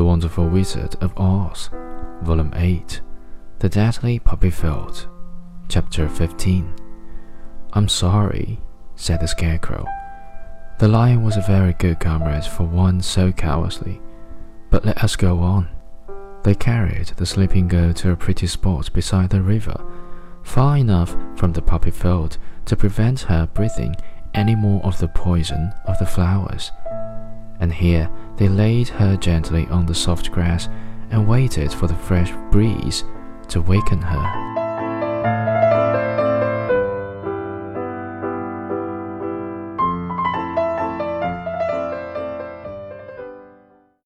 The Wonderful Wizard of Oz, Volume 8, The Deadly Poppy Field, Chapter 15. I'm sorry, said the Scarecrow. The lion was a very good comrade for one so cowardly, but let us go on. They carried the sleeping girl to a pretty spot beside the river, far enough from the poppy field to prevent her breathing any more of the poison of the flowers. And here they laid her gently on the soft grass and waited for the fresh breeze to waken her.